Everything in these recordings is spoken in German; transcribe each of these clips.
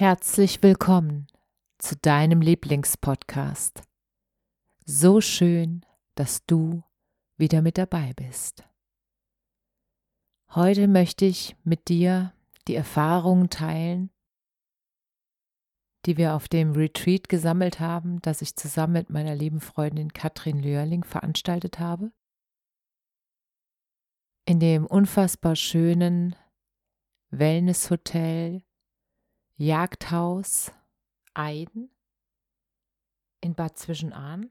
Herzlich willkommen zu deinem Lieblingspodcast. So schön, dass du wieder mit dabei bist. Heute möchte ich mit dir die Erfahrungen teilen, die wir auf dem Retreat gesammelt haben, das ich zusammen mit meiner lieben Freundin Katrin Lörling veranstaltet habe. In dem unfassbar schönen Wellnesshotel Jagdhaus Eiden in Bad Zwischenahn.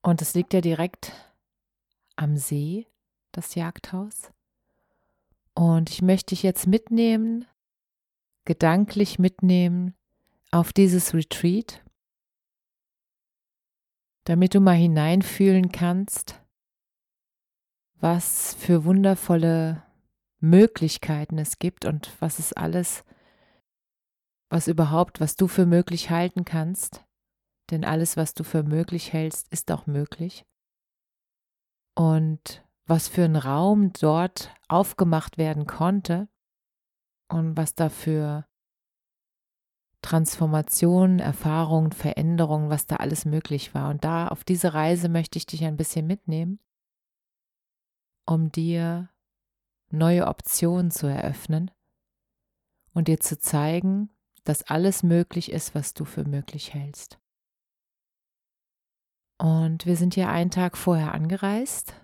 Und es liegt ja direkt am See, das Jagdhaus. Und ich möchte dich jetzt mitnehmen, gedanklich mitnehmen auf dieses Retreat, damit du mal hineinfühlen kannst, was für wundervolle Möglichkeiten es gibt und was es alles, was überhaupt, was du für möglich halten kannst. Denn alles, was du für möglich hältst, ist auch möglich und was für ein Raum dort aufgemacht werden konnte und was dafür Transformationen, Erfahrungen, Veränderungen, was da alles möglich war. Und da auf diese Reise möchte ich dich ein bisschen mitnehmen, um dir neue Optionen zu eröffnen und dir zu zeigen, dass alles möglich ist, was du für möglich hältst. Und wir sind ja einen Tag vorher angereist.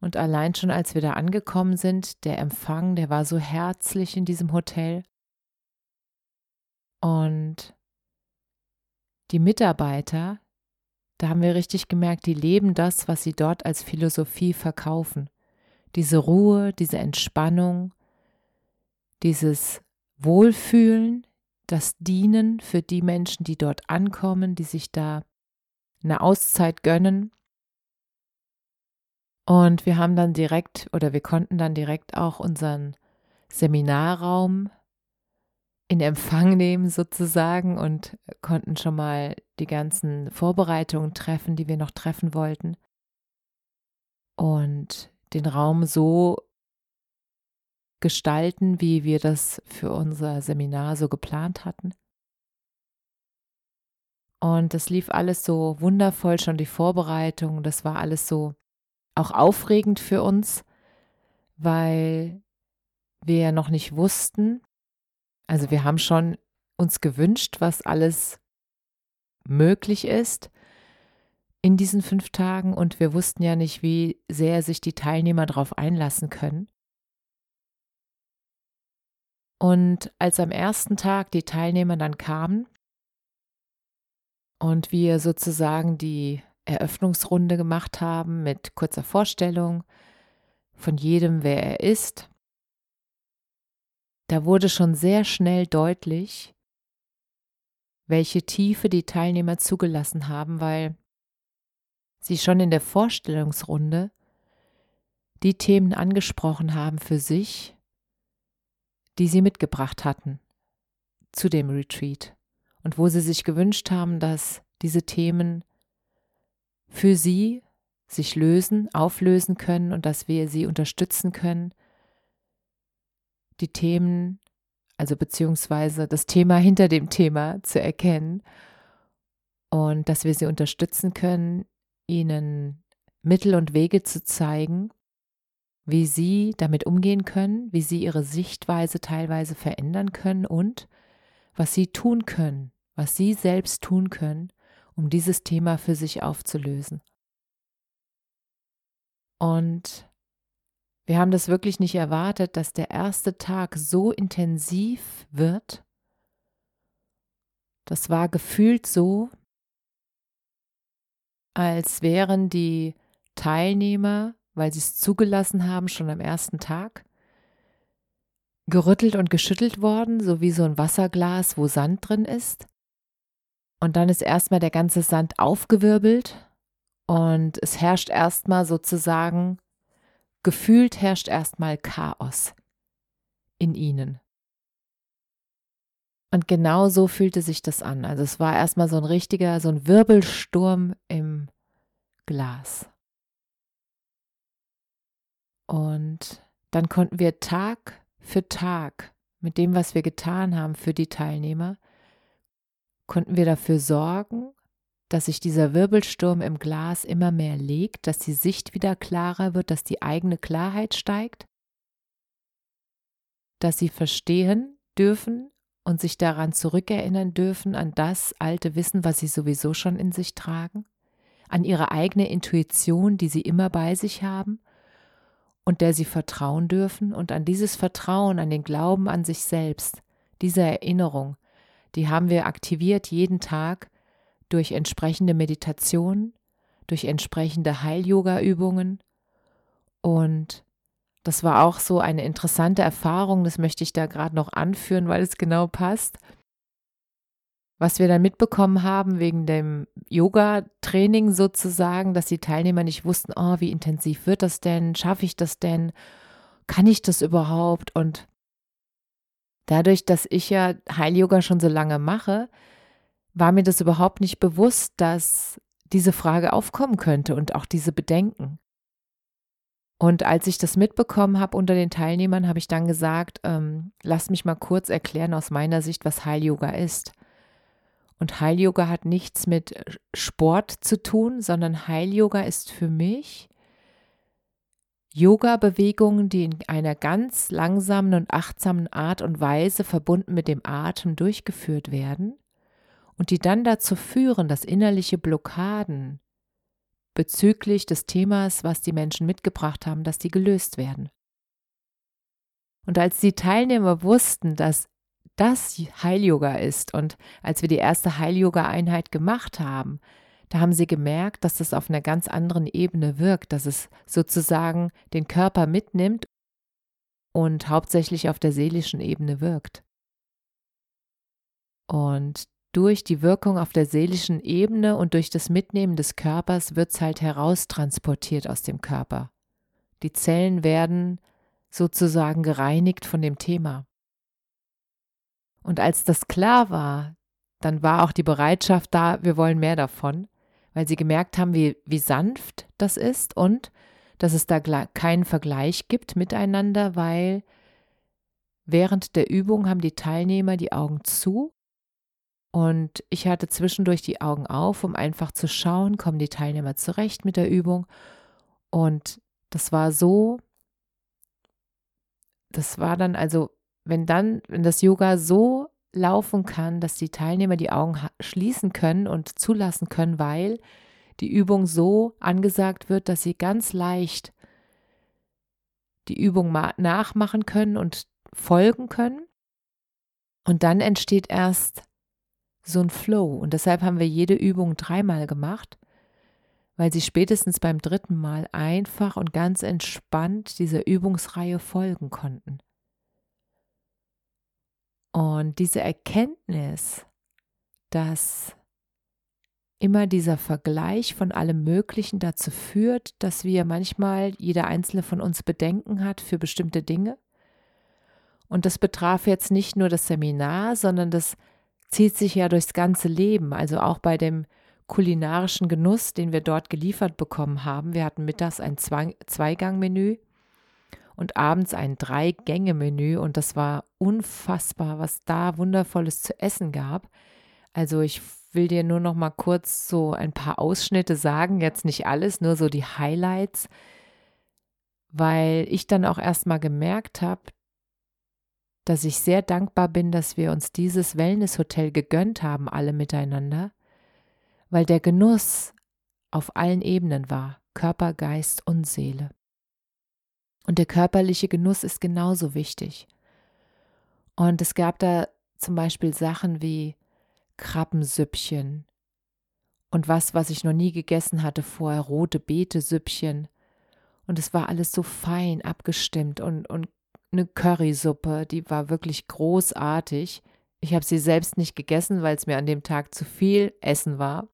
Und allein schon als wir da angekommen sind, der Empfang, der war so herzlich in diesem Hotel. Und die Mitarbeiter, da haben wir richtig gemerkt, die leben das, was sie dort als Philosophie verkaufen. Diese Ruhe, diese Entspannung, dieses Wohlfühlen, das Dienen für die Menschen, die dort ankommen, die sich da eine Auszeit gönnen. Und wir haben dann direkt oder wir konnten dann direkt auch unseren Seminarraum in Empfang nehmen sozusagen und konnten schon mal die ganzen Vorbereitungen treffen, die wir noch treffen wollten. Und den Raum so gestalten, wie wir das für unser Seminar so geplant hatten. Und das lief alles so wundervoll, schon die Vorbereitung. Das war alles so auch aufregend für uns, weil wir ja noch nicht wussten. Also wir haben schon uns gewünscht, was alles möglich ist in diesen fünf Tagen und wir wussten ja nicht, wie sehr sich die Teilnehmer darauf einlassen können. Und als am ersten Tag die Teilnehmer dann kamen, und wir sozusagen die Eröffnungsrunde gemacht haben mit kurzer Vorstellung von jedem, wer er ist. Da wurde schon sehr schnell deutlich, welche Tiefe die Teilnehmer zugelassen haben, weil sie schon in der Vorstellungsrunde die Themen angesprochen haben für sich, die sie mitgebracht hatten zu dem Retreat und wo sie sich gewünscht haben, dass diese Themen für sie sich lösen, auflösen können und dass wir sie unterstützen können, die Themen, also beziehungsweise das Thema hinter dem Thema zu erkennen und dass wir sie unterstützen können, ihnen Mittel und Wege zu zeigen, wie sie damit umgehen können, wie sie ihre Sichtweise teilweise verändern können und was sie tun können, was Sie selbst tun können, um dieses Thema für sich aufzulösen. Und Wir haben das wirklich nicht erwartet, dass der erste Tag so intensiv wird. Das war gefühlt so, als wären die Teilnehmer, weil sie es zugelassen haben, schon am ersten Tag, gerüttelt und geschüttelt worden, so wie so ein Wasserglas, wo Sand drin ist. Und dann ist erstmal der ganze Sand aufgewirbelt und es herrscht erstmal sozusagen, gefühlt herrscht erstmal Chaos in ihnen. Und genau so fühlte sich das an. Also es war erstmal so ein richtiger, so ein Wirbelsturm im Glas. Und dann konnten wir Tag für Tag mit dem, was wir getan haben für die Teilnehmer, konnten wir dafür sorgen, dass sich dieser Wirbelsturm im Glas immer mehr legt, dass die Sicht wieder klarer wird, dass die eigene Klarheit steigt, dass sie verstehen dürfen und sich daran zurückerinnern dürfen, an das alte Wissen, was sie sowieso schon in sich tragen, an ihre eigene Intuition, die sie immer bei sich haben und der sie vertrauen dürfen und an dieses Vertrauen, an den Glauben an sich selbst, diese Erinnerung, die haben wir aktiviert jeden Tag durch entsprechende Meditation, durch entsprechende Heil-Yoga-Übungen. Und das war auch so eine interessante Erfahrung, das möchte ich da gerade noch anführen, weil es genau passt. Was wir dann mitbekommen haben wegen dem Yoga-Training sozusagen, dass die Teilnehmer nicht wussten, oh, wie intensiv wird das denn? Schaffe ich das denn? Kann ich das überhaupt? Und dadurch, dass ich ja Heil-Yoga schon so lange mache, war mir das überhaupt nicht bewusst, dass diese Frage aufkommen könnte und auch diese Bedenken. Und als ich das mitbekommen habe unter den Teilnehmern, habe ich dann gesagt, ähm, lass mich mal kurz erklären aus meiner Sicht, was Heil-Yoga ist. Und Heil-Yoga hat nichts mit Sport zu tun, sondern Heil-Yoga ist für mich Yoga-Bewegungen, die in einer ganz langsamen und achtsamen Art und Weise verbunden mit dem Atem durchgeführt werden und die dann dazu führen, dass innerliche Blockaden bezüglich des Themas, was die Menschen mitgebracht haben, dass die gelöst werden. Und als die Teilnehmer wussten, dass das Heil-Yoga ist und als wir die erste Heil-Yoga-Einheit gemacht haben, da haben sie gemerkt, dass das auf einer ganz anderen Ebene wirkt, dass es sozusagen den Körper mitnimmt und hauptsächlich auf der seelischen Ebene wirkt. Und durch die Wirkung auf der seelischen Ebene und durch das Mitnehmen des Körpers wird es halt heraustransportiert aus dem Körper. Die Zellen werden sozusagen gereinigt von dem Thema. Und als das klar war, dann war auch die Bereitschaft da, wir wollen mehr davon, weil sie gemerkt haben, wie, wie sanft das ist und dass es da keinen Vergleich gibt miteinander, weil während der Übung haben die Teilnehmer die Augen zu und ich hatte zwischendurch die Augen auf, um einfach zu schauen, kommen die Teilnehmer zurecht mit der Übung. Und das war so, das war dann also, wenn dann, wenn das Yoga so laufen kann, dass die Teilnehmer die Augen schließen können und zulassen können, weil die Übung so angesagt wird, dass sie ganz leicht die Übung nachmachen können und folgen können. Und dann entsteht erst so ein Flow. Und deshalb haben wir jede Übung dreimal gemacht, weil sie spätestens beim dritten Mal einfach und ganz entspannt dieser Übungsreihe folgen konnten. Und diese Erkenntnis, dass immer dieser Vergleich von allem Möglichen dazu führt, dass wir manchmal jeder einzelne von uns Bedenken hat für bestimmte Dinge. Und das betraf jetzt nicht nur das Seminar, sondern das zieht sich ja durchs ganze Leben, also auch bei dem kulinarischen Genuss, den wir dort geliefert bekommen haben. Wir hatten mittags ein Zweigangmenü und abends ein Drei-Gänge-Menü und das war unfassbar, was da wundervolles zu essen gab. Also ich will dir nur noch mal kurz so ein paar Ausschnitte sagen, jetzt nicht alles, nur so die Highlights, weil ich dann auch erst mal gemerkt habe, dass ich sehr dankbar bin, dass wir uns dieses Wellnesshotel gegönnt haben, alle miteinander, weil der Genuss auf allen Ebenen war, Körper, Geist und Seele. Und der körperliche Genuss ist genauso wichtig. Und es gab da zum Beispiel Sachen wie Krabbensüppchen und was, was ich noch nie gegessen hatte vorher, rote Beete-Süppchen. Und es war alles so fein abgestimmt und, und eine Currysuppe, die war wirklich großartig. Ich habe sie selbst nicht gegessen, weil es mir an dem Tag zu viel Essen war.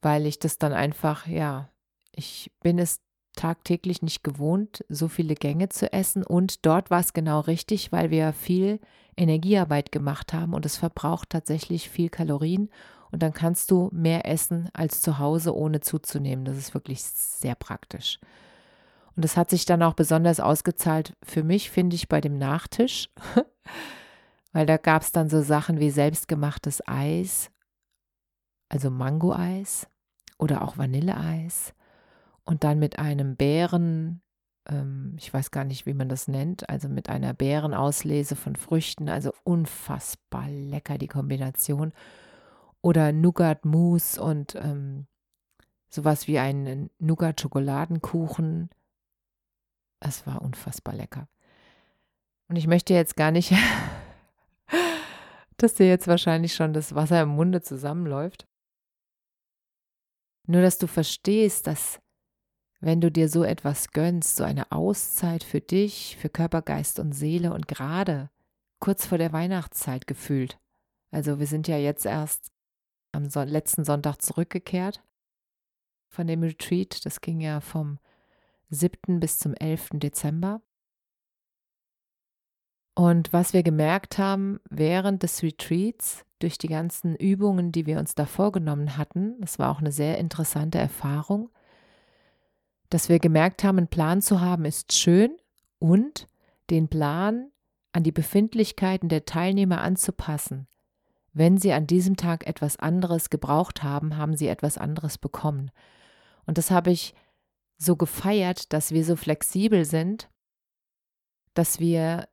Weil ich das dann einfach, ja, ich bin es tagtäglich nicht gewohnt, so viele Gänge zu essen. Und dort war es genau richtig, weil wir viel Energiearbeit gemacht haben und es verbraucht tatsächlich viel Kalorien. Und dann kannst du mehr essen als zu Hause, ohne zuzunehmen. Das ist wirklich sehr praktisch. Und das hat sich dann auch besonders ausgezahlt für mich, finde ich, bei dem Nachtisch. weil da gab es dann so Sachen wie selbstgemachtes Eis, also Mango-Eis oder auch Vanilleeis und dann mit einem Bären, ähm, ich weiß gar nicht, wie man das nennt, also mit einer Bärenauslese von Früchten, also unfassbar lecker die Kombination. Oder Nougat-Mousse und ähm, sowas wie einen Nougat-Schokoladenkuchen. Es war unfassbar lecker. Und ich möchte jetzt gar nicht, dass dir jetzt wahrscheinlich schon das Wasser im Munde zusammenläuft. Nur, dass du verstehst, dass wenn du dir so etwas gönnst, so eine Auszeit für dich, für Körper, Geist und Seele und gerade kurz vor der Weihnachtszeit gefühlt. Also wir sind ja jetzt erst am letzten Sonntag zurückgekehrt von dem Retreat. Das ging ja vom 7. bis zum 11. Dezember. Und was wir gemerkt haben während des Retreats, durch die ganzen Übungen, die wir uns da vorgenommen hatten, das war auch eine sehr interessante Erfahrung, dass wir gemerkt haben, einen Plan zu haben, ist schön und den Plan an die Befindlichkeiten der Teilnehmer anzupassen. Wenn sie an diesem Tag etwas anderes gebraucht haben, haben sie etwas anderes bekommen. Und das habe ich so gefeiert, dass wir so flexibel sind, dass wir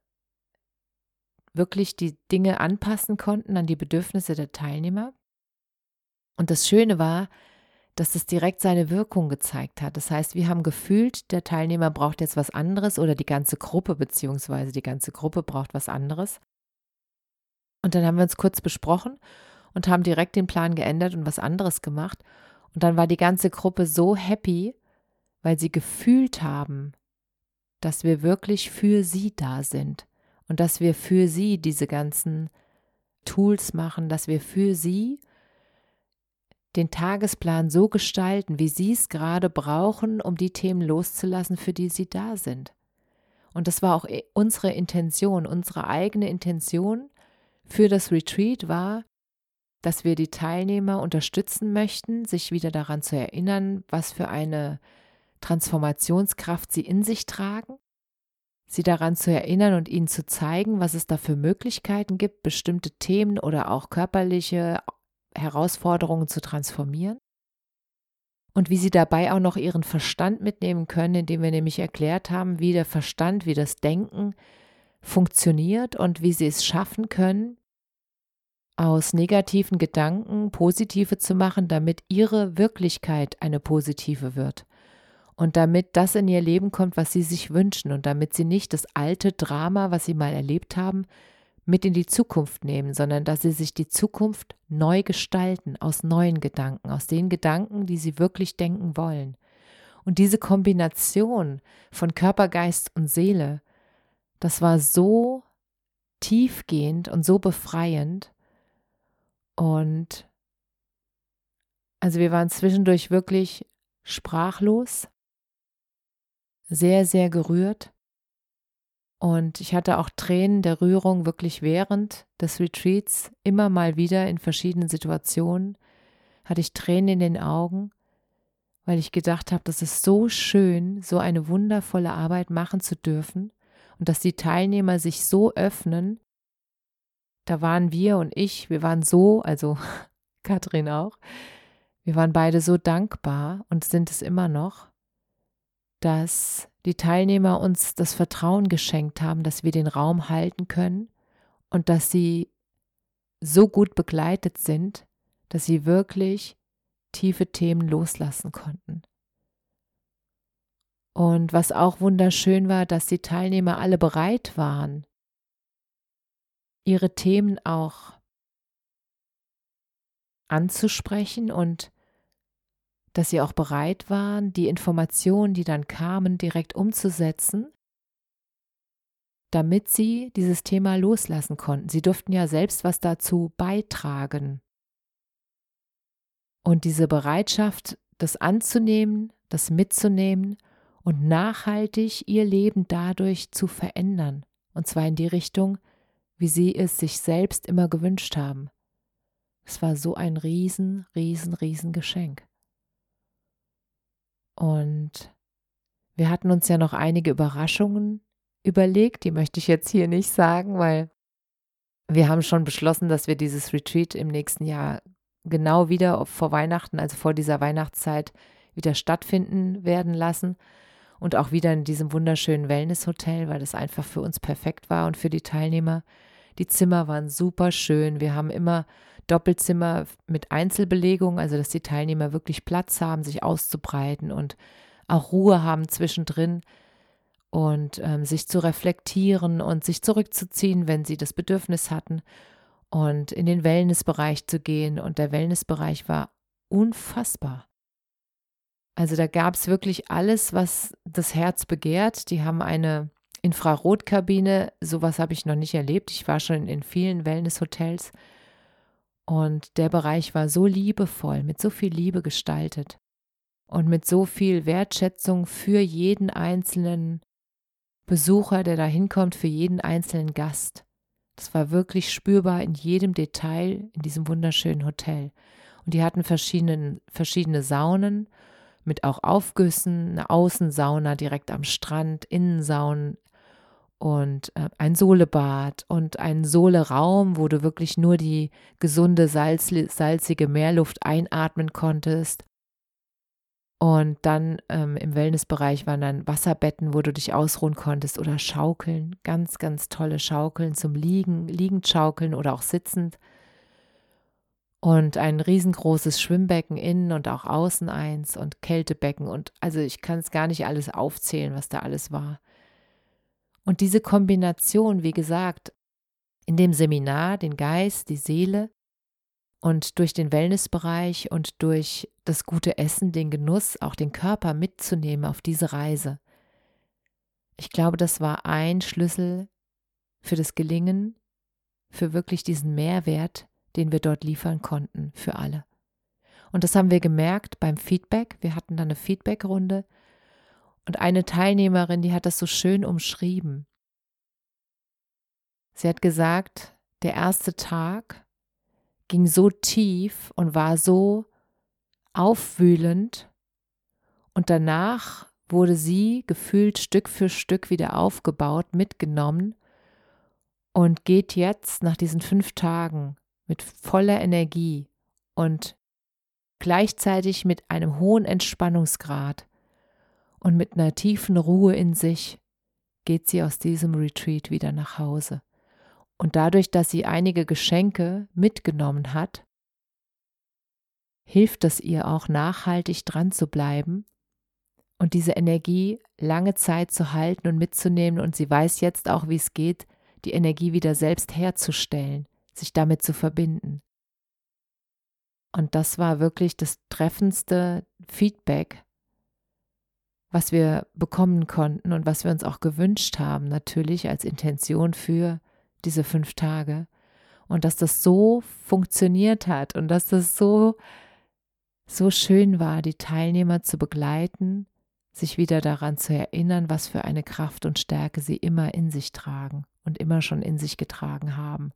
wirklich die Dinge anpassen konnten an die Bedürfnisse der Teilnehmer. Und das Schöne war, dass das direkt seine Wirkung gezeigt hat. Das heißt, wir haben gefühlt, der Teilnehmer braucht jetzt was anderes oder die ganze Gruppe beziehungsweise die ganze Gruppe braucht was anderes. Und dann haben wir uns kurz besprochen und haben direkt den Plan geändert und was anderes gemacht. Und dann war die ganze Gruppe so happy, weil sie gefühlt haben, dass wir wirklich für sie da sind und dass wir für sie diese ganzen Tools machen, dass wir für sie den Tagesplan so gestalten, wie Sie es gerade brauchen, um die Themen loszulassen, für die Sie da sind. Und das war auch unsere Intention, unsere eigene Intention für das Retreat war, dass wir die Teilnehmer unterstützen möchten, sich wieder daran zu erinnern, was für eine Transformationskraft sie in sich tragen, sie daran zu erinnern und ihnen zu zeigen, was es da für Möglichkeiten gibt, bestimmte Themen oder auch körperliche Herausforderungen zu transformieren und wie sie dabei auch noch ihren Verstand mitnehmen können, indem wir nämlich erklärt haben, wie der Verstand, wie das Denken funktioniert und wie sie es schaffen können, aus negativen Gedanken positive zu machen, damit ihre Wirklichkeit eine positive wird. Und damit das in ihr Leben kommt, was sie sich wünschen und damit sie nicht das alte Drama, was sie mal erlebt haben, mit in die Zukunft nehmen, sondern dass sie sich die Zukunft neu gestalten, aus neuen Gedanken, aus den Gedanken, die sie wirklich denken wollen. Und diese Kombination von Körper, Geist und Seele, das war so tiefgehend und so befreiend. Und also wir waren zwischendurch wirklich sprachlos, sehr, sehr gerührt. Und ich hatte auch Tränen der Rührung wirklich während des Retreats, immer mal wieder in verschiedenen Situationen, hatte ich Tränen in den Augen, weil ich gedacht habe, das ist so schön, so eine wundervolle Arbeit machen zu dürfen und dass die Teilnehmer sich so öffnen. Da waren wir und ich, wir waren so, also Katrin auch, wir waren beide so dankbar und sind es immer noch, dass die Teilnehmer uns das Vertrauen geschenkt haben, dass wir den Raum halten können und dass sie so gut begleitet sind, dass sie wirklich tiefe Themen loslassen konnten. Und was auch wunderschön war, dass die Teilnehmer alle bereit waren, ihre Themen auch anzusprechen und dass sie auch bereit waren, die Informationen, die dann kamen, direkt umzusetzen, damit sie dieses Thema loslassen konnten. Sie durften ja selbst was dazu beitragen. Und diese Bereitschaft, das anzunehmen, das mitzunehmen und nachhaltig ihr Leben dadurch zu verändern, und zwar in die Richtung, wie sie es sich selbst immer gewünscht haben. Es war so ein riesen, riesen, riesen Geschenk. Und wir hatten uns ja noch einige Überraschungen überlegt, die möchte ich jetzt hier nicht sagen, weil wir haben schon beschlossen, dass wir dieses Retreat im nächsten Jahr genau wieder vor Weihnachten, also vor dieser Weihnachtszeit, wieder stattfinden werden lassen und auch wieder in diesem wunderschönen Wellness-Hotel, weil das einfach für uns perfekt war und für die Teilnehmer. Die Zimmer waren super schön. Wir haben immer Doppelzimmer mit Einzelbelegung, also dass die Teilnehmer wirklich Platz haben, sich auszubreiten und auch Ruhe haben zwischendrin und ähm, sich zu reflektieren und sich zurückzuziehen, wenn sie das Bedürfnis hatten und in den Wellnessbereich zu gehen. Und der Wellnessbereich war unfassbar. Also da gab es wirklich alles, was das Herz begehrt. Die haben eine Infrarotkabine, sowas habe ich noch nicht erlebt. Ich war schon in vielen Wellnesshotels und der Bereich war so liebevoll, mit so viel Liebe gestaltet und mit so viel Wertschätzung für jeden einzelnen Besucher, der da hinkommt, für jeden einzelnen Gast. Das war wirklich spürbar in jedem Detail in diesem wunderschönen Hotel. Und die hatten verschiedene, verschiedene Saunen mit auch Aufgüssen, eine Außensauna direkt am Strand, Innensaunen und äh, ein Sohlebad und ein Sohleraum, wo du wirklich nur die gesunde, salz, salzige Meerluft einatmen konntest. Und dann ähm, im Wellnessbereich waren dann Wasserbetten, wo du dich ausruhen konntest oder Schaukeln, ganz, ganz tolle Schaukeln zum Liegen, liegend schaukeln oder auch sitzend und ein riesengroßes Schwimmbecken innen und auch außen eins und Kältebecken und also ich kann es gar nicht alles aufzählen, was da alles war. Und diese Kombination, wie gesagt, in dem Seminar, den Geist, die Seele und durch den Wellnessbereich und durch das gute Essen, den Genuss, auch den Körper mitzunehmen auf diese Reise. Ich glaube, das war ein Schlüssel für das Gelingen, für wirklich diesen Mehrwert, den wir dort liefern konnten für alle. Und das haben wir gemerkt beim Feedback. Wir hatten dann eine Feedbackrunde und eine Teilnehmerin, die hat das so schön umschrieben. Sie hat gesagt, der erste Tag ging so tief und war so aufwühlend und danach wurde sie gefühlt Stück für Stück wieder aufgebaut, mitgenommen und geht jetzt nach diesen fünf Tagen mit voller Energie und gleichzeitig mit einem hohen Entspannungsgrad und mit einer tiefen Ruhe in sich geht sie aus diesem Retreat wieder nach Hause. Und dadurch, dass sie einige Geschenke mitgenommen hat, hilft es ihr auch nachhaltig dran zu bleiben und diese Energie lange Zeit zu halten und mitzunehmen. Und sie weiß jetzt auch, wie es geht, die Energie wieder selbst herzustellen sich damit zu verbinden. Und das war wirklich das treffendste Feedback, was wir bekommen konnten und was wir uns auch gewünscht haben, natürlich als Intention für diese fünf Tage. Und dass das so funktioniert hat und dass das so, so schön war, die Teilnehmer zu begleiten, sich wieder daran zu erinnern, was für eine Kraft und Stärke sie immer in sich tragen und immer schon in sich getragen haben.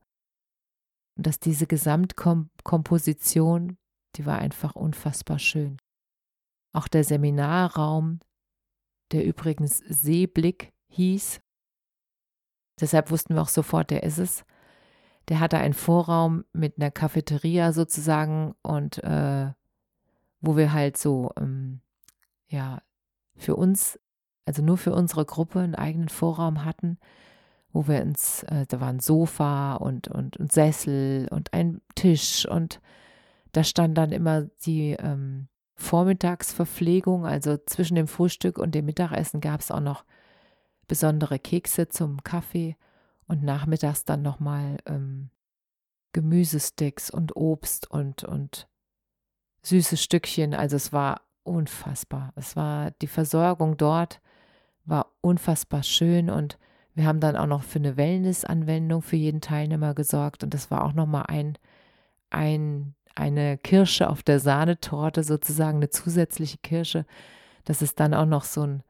Und dass diese Gesamtkomposition, die war einfach unfassbar schön. Auch der Seminarraum, der übrigens Seeblick hieß, deshalb wussten wir auch sofort, der ist es. Der hatte einen Vorraum mit einer Cafeteria sozusagen und äh, wo wir halt so, ähm, ja, für uns, also nur für unsere Gruppe einen eigenen Vorraum hatten wo wir ins, äh, da war ein Sofa und, und, und Sessel und ein Tisch und da stand dann immer die ähm, Vormittagsverpflegung, also zwischen dem Frühstück und dem Mittagessen gab es auch noch besondere Kekse zum Kaffee und nachmittags dann nochmal ähm, Gemüsesticks und Obst und, und süße Stückchen. Also es war unfassbar. Es war die Versorgung dort war unfassbar schön und wir haben dann auch noch für eine Wellness-Anwendung für jeden Teilnehmer gesorgt und das war auch nochmal ein, ein, eine Kirsche auf der Sahnetorte, sozusagen eine zusätzliche Kirsche, dass es dann auch noch so ein,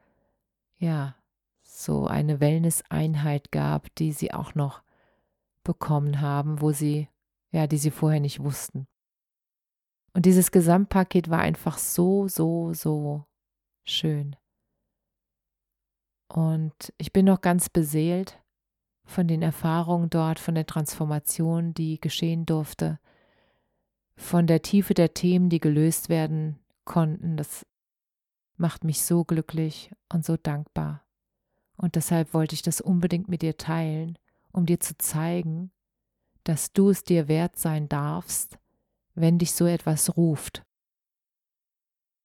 ja, so eine Wellness-Einheit gab, die sie auch noch bekommen haben, wo sie, ja, die sie vorher nicht wussten. Und dieses Gesamtpaket war einfach so, so, so schön. Und ich bin noch ganz beseelt von den Erfahrungen dort, von der Transformation, die geschehen durfte, von der Tiefe der Themen, die gelöst werden konnten. Das macht mich so glücklich und so dankbar. Und deshalb wollte ich das unbedingt mit dir teilen, um dir zu zeigen, dass du es dir wert sein darfst, wenn dich so etwas ruft.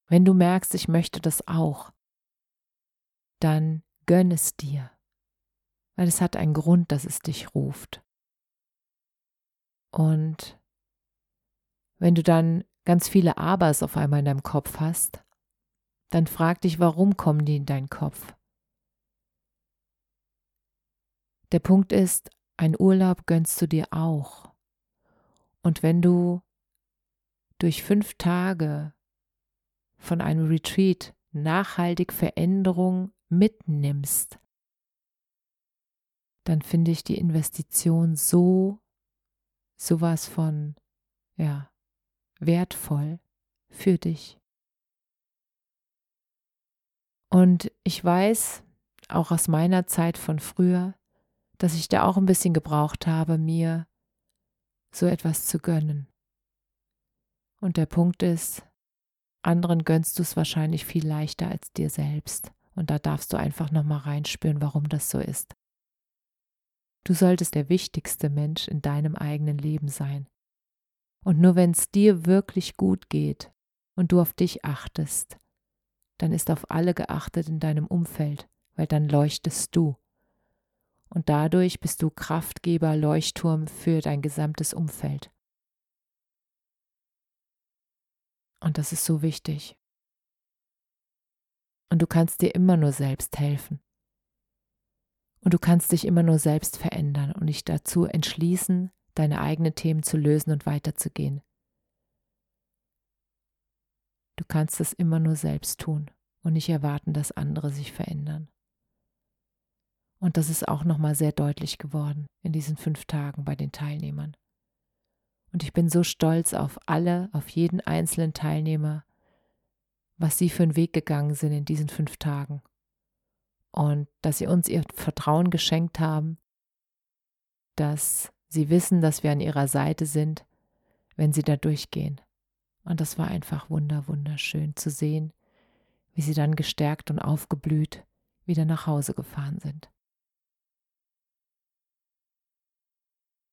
Wenn du merkst, ich möchte das auch, dann gönn es dir, weil es hat einen Grund, dass es dich ruft. Und wenn du dann ganz viele Abers auf einmal in deinem Kopf hast, dann frag dich, warum kommen die in deinen Kopf? Der Punkt ist, ein Urlaub gönnst du dir auch. Und wenn du durch fünf Tage von einem Retreat nachhaltig Veränderung mitnimmst, dann finde ich die Investition so sowas von ja wertvoll für dich. Und ich weiß auch aus meiner Zeit von früher, dass ich da auch ein bisschen gebraucht habe, mir so etwas zu gönnen. Und der Punkt ist, anderen gönnst du es wahrscheinlich viel leichter als dir selbst. Und da darfst du einfach nochmal reinspüren, warum das so ist. Du solltest der wichtigste Mensch in deinem eigenen Leben sein. Und nur wenn es dir wirklich gut geht und du auf dich achtest, dann ist auf alle geachtet in deinem Umfeld, weil dann leuchtest du. Und dadurch bist du Kraftgeber, Leuchtturm für dein gesamtes Umfeld. Und das ist so wichtig. Und du kannst dir immer nur selbst helfen. Und du kannst dich immer nur selbst verändern und dich dazu entschließen, deine eigenen Themen zu lösen und weiterzugehen. Du kannst es immer nur selbst tun und nicht erwarten, dass andere sich verändern. Und das ist auch nochmal sehr deutlich geworden in diesen fünf Tagen bei den Teilnehmern. Und ich bin so stolz auf alle, auf jeden einzelnen Teilnehmer, was sie für einen Weg gegangen sind in diesen fünf Tagen. Und dass sie uns ihr Vertrauen geschenkt haben, dass sie wissen, dass wir an ihrer Seite sind, wenn sie da durchgehen. Und das war einfach wunder, wunderschön zu sehen, wie sie dann gestärkt und aufgeblüht wieder nach Hause gefahren sind.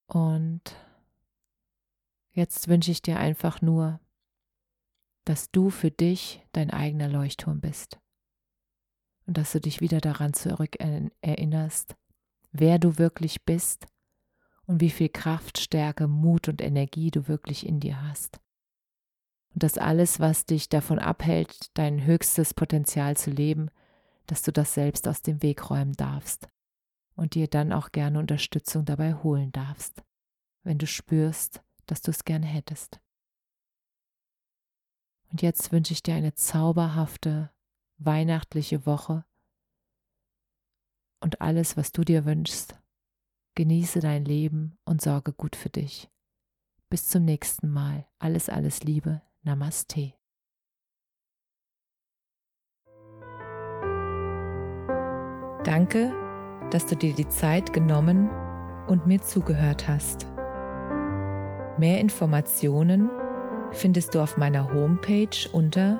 Und jetzt wünsche ich dir einfach nur, dass du für dich dein eigener Leuchtturm bist und dass du dich wieder daran zurück erinnerst, wer du wirklich bist und wie viel Kraft, Stärke, Mut und Energie du wirklich in dir hast. Und dass alles, was dich davon abhält, dein höchstes Potenzial zu leben, dass du das selbst aus dem Weg räumen darfst und dir dann auch gerne Unterstützung dabei holen darfst, wenn du spürst, dass du es gerne hättest. Und jetzt wünsche ich dir eine zauberhafte weihnachtliche Woche und alles, was du dir wünschst. Genieße dein Leben und sorge gut für dich. Bis zum nächsten Mal. Alles, alles Liebe. Namaste. Danke, dass du dir die Zeit genommen und mir zugehört hast. Mehr Informationen findest du auf meiner Homepage unter